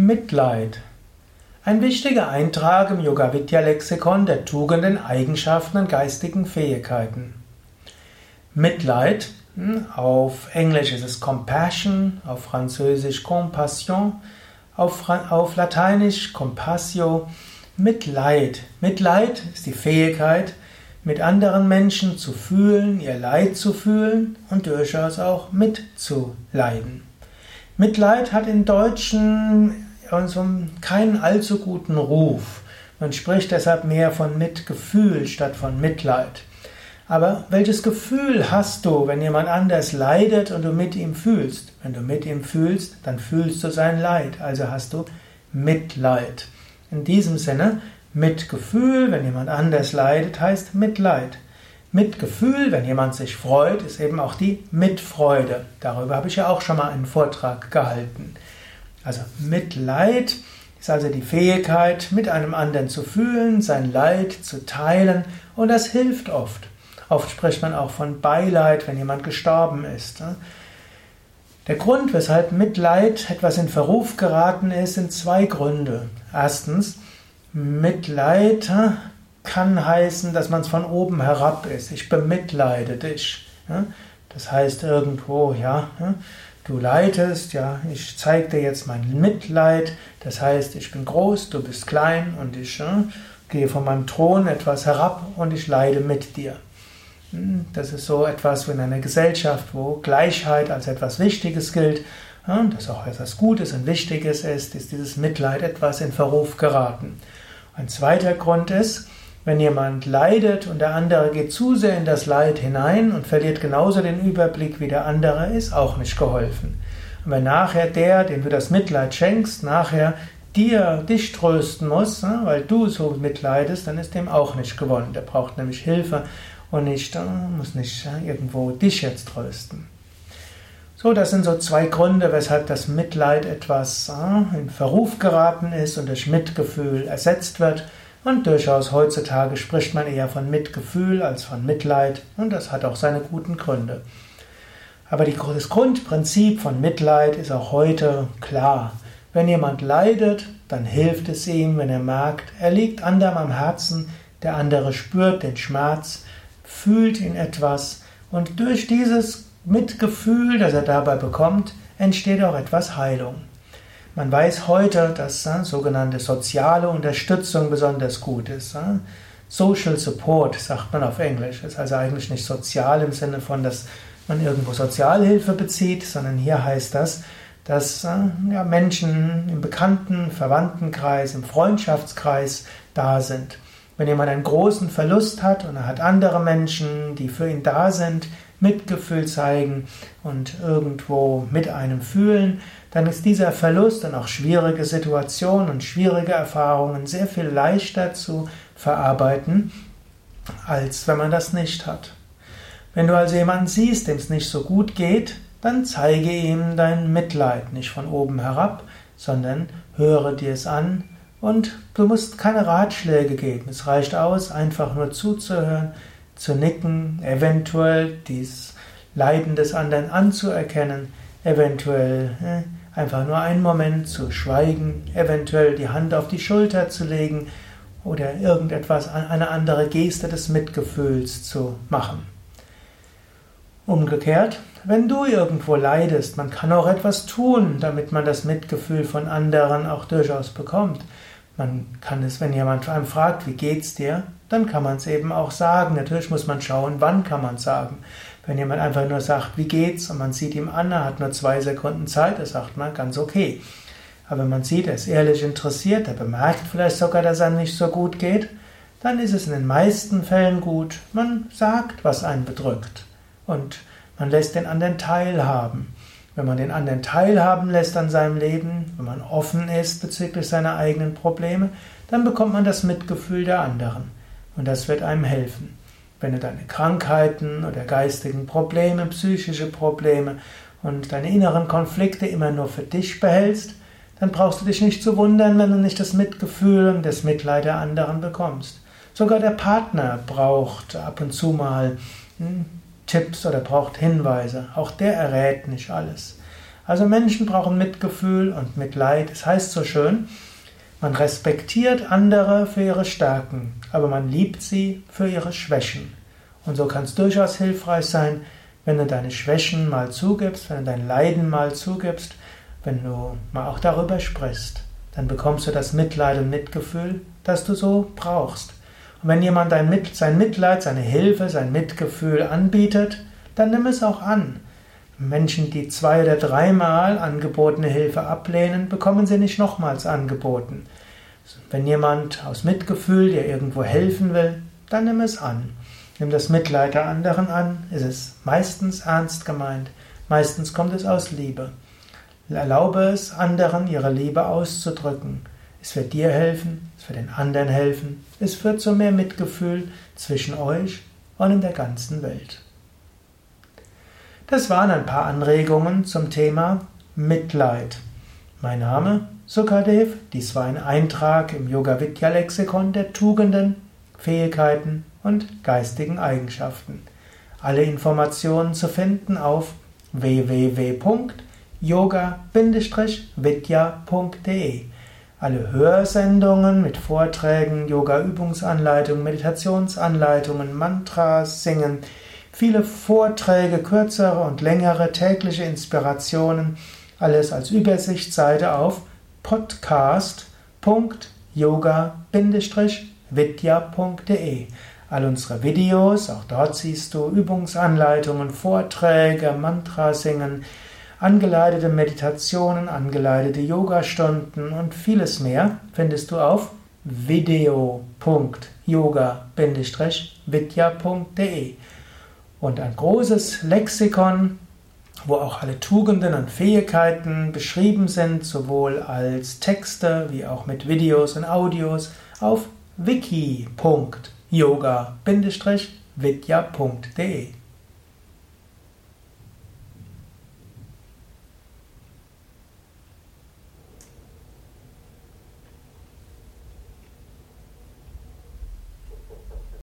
Mitleid. Ein wichtiger Eintrag im Yoga Vidya Lexikon der Tugenden, Eigenschaften und geistigen Fähigkeiten. Mitleid, hm, auf Englisch ist es Compassion, auf Französisch Compassion, auf, auf Lateinisch Compassio, Mitleid. Mitleid ist die Fähigkeit, mit anderen Menschen zu fühlen, ihr Leid zu fühlen und durchaus auch mitzuleiden. Mitleid hat in Deutschen also keinen allzu guten Ruf. Man spricht deshalb mehr von Mitgefühl statt von Mitleid. Aber welches Gefühl hast du, wenn jemand anders leidet und du mit ihm fühlst? Wenn du mit ihm fühlst, dann fühlst du sein Leid, also hast du Mitleid. In diesem Sinne, Mitgefühl, wenn jemand anders leidet, heißt Mitleid. Mitgefühl, wenn jemand sich freut, ist eben auch die Mitfreude. Darüber habe ich ja auch schon mal einen Vortrag gehalten. Also Mitleid ist also die Fähigkeit, mit einem anderen zu fühlen, sein Leid zu teilen und das hilft oft. Oft spricht man auch von Beileid, wenn jemand gestorben ist. Der Grund, weshalb Mitleid etwas in Verruf geraten ist, sind zwei Gründe. Erstens, Mitleid kann heißen, dass man es von oben herab ist. Ich bemitleide dich. Das heißt irgendwo, ja, du leidest, ja, ich zeige dir jetzt mein Mitleid. Das heißt, ich bin groß, du bist klein und ich gehe von meinem Thron etwas herab und ich leide mit dir. Hm, das ist so etwas in einer Gesellschaft, wo Gleichheit als etwas Wichtiges gilt, dass auch etwas Gutes und Wichtiges ist, ist dieses Mitleid etwas in Verruf geraten. Ein zweiter Grund ist, wenn jemand leidet und der andere geht zu sehr in das Leid hinein und verliert genauso den Überblick wie der andere, ist auch nicht geholfen. Und wenn nachher der, dem du das Mitleid schenkst, nachher dir dich trösten muss, ne, weil du so mitleidest, dann ist dem auch nicht gewonnen. Der braucht nämlich Hilfe und nicht, äh, muss nicht irgendwo dich jetzt trösten. So, das sind so zwei Gründe, weshalb das Mitleid etwas äh, in Verruf geraten ist und durch Mitgefühl ersetzt wird. Und durchaus heutzutage spricht man eher von Mitgefühl als von Mitleid und das hat auch seine guten Gründe. Aber das Grundprinzip von Mitleid ist auch heute klar. Wenn jemand leidet, dann hilft es ihm, wenn er merkt, er liegt anderem am Herzen, der andere spürt den Schmerz, fühlt ihn etwas und durch dieses Mitgefühl, das er dabei bekommt, entsteht auch etwas Heilung. Man weiß heute, dass äh, sogenannte soziale Unterstützung besonders gut ist. Äh? Social Support sagt man auf Englisch. Ist also eigentlich nicht sozial im Sinne von, dass man irgendwo Sozialhilfe bezieht, sondern hier heißt das, dass äh, ja, Menschen im Bekannten, Verwandtenkreis, im Freundschaftskreis da sind. Wenn jemand einen großen Verlust hat und er hat andere Menschen, die für ihn da sind, Mitgefühl zeigen und irgendwo mit einem fühlen, dann ist dieser Verlust und auch schwierige Situationen und schwierige Erfahrungen sehr viel leichter zu verarbeiten, als wenn man das nicht hat. Wenn du also jemanden siehst, dem es nicht so gut geht, dann zeige ihm dein Mitleid nicht von oben herab, sondern höre dir es an und du musst keine Ratschläge geben. Es reicht aus, einfach nur zuzuhören, zu nicken, eventuell dies Leiden des anderen anzuerkennen, eventuell äh, einfach nur einen Moment zu schweigen, eventuell die Hand auf die Schulter zu legen oder irgendetwas, eine andere Geste des Mitgefühls zu machen. Umgekehrt, wenn du irgendwo leidest, man kann auch etwas tun, damit man das Mitgefühl von anderen auch durchaus bekommt. Man kann es, wenn jemand einem fragt, wie geht's dir, dann kann man es eben auch sagen. Natürlich muss man schauen, wann kann man sagen. Wenn jemand einfach nur sagt, wie geht's, und man sieht ihm an, er hat nur zwei Sekunden Zeit, das sagt man ganz okay. Aber wenn man sieht, er ist ehrlich interessiert, er bemerkt vielleicht sogar, dass er nicht so gut geht, dann ist es in den meisten Fällen gut. Man sagt, was einen bedrückt. Und man lässt den anderen teilhaben. Wenn man den anderen teilhaben lässt an seinem Leben, wenn man offen ist bezüglich seiner eigenen Probleme, dann bekommt man das Mitgefühl der anderen. Und das wird einem helfen. Wenn du deine Krankheiten oder geistigen Probleme, psychische Probleme und deine inneren Konflikte immer nur für dich behältst, dann brauchst du dich nicht zu wundern, wenn du nicht das Mitgefühl und das Mitleid der anderen bekommst. Sogar der Partner braucht ab und zu mal hm, Tipps oder braucht Hinweise. Auch der errät nicht alles. Also Menschen brauchen Mitgefühl und Mitleid. Es heißt so schön, man respektiert andere für ihre Stärken, aber man liebt sie für ihre Schwächen. Und so kann es durchaus hilfreich sein, wenn du deine Schwächen mal zugibst, wenn du dein Leiden mal zugibst, wenn du mal auch darüber sprichst. Dann bekommst du das Mitleid und Mitgefühl, das du so brauchst. Und wenn jemand sein Mitleid, seine Hilfe, sein Mitgefühl anbietet, dann nimm es auch an. Menschen, die zwei oder dreimal angebotene Hilfe ablehnen, bekommen sie nicht nochmals angeboten. Wenn jemand aus Mitgefühl dir irgendwo helfen will, dann nimm es an. Nimm das Mitleid der anderen an, es ist meistens ernst gemeint, meistens kommt es aus Liebe. Erlaube es anderen, ihre Liebe auszudrücken. Es wird dir helfen, es wird den anderen helfen, es führt zu mehr Mitgefühl zwischen euch und in der ganzen Welt. Das waren ein paar Anregungen zum Thema Mitleid. Mein Name Sukadev, dies war ein Eintrag im Yoga Vidya Lexikon der Tugenden, Fähigkeiten und geistigen Eigenschaften. Alle Informationen zu finden auf www.yoga-vidya.de. Alle Hörsendungen mit Vorträgen, Yoga-Übungsanleitungen, Meditationsanleitungen, Mantras, Singen, viele Vorträge, kürzere und längere tägliche Inspirationen, alles als Übersichtsseite auf podcast.yoga-vidya.de. All unsere Videos, auch dort siehst du Übungsanleitungen, Vorträge, Mantrasingen, angeleitete Meditationen, angeleitete Yogastunden und vieles mehr findest du auf video.yoga-vidya.de und ein großes Lexikon, wo auch alle Tugenden und Fähigkeiten beschrieben sind, sowohl als Texte wie auch mit Videos und Audios auf wiki.yoga-vidya.de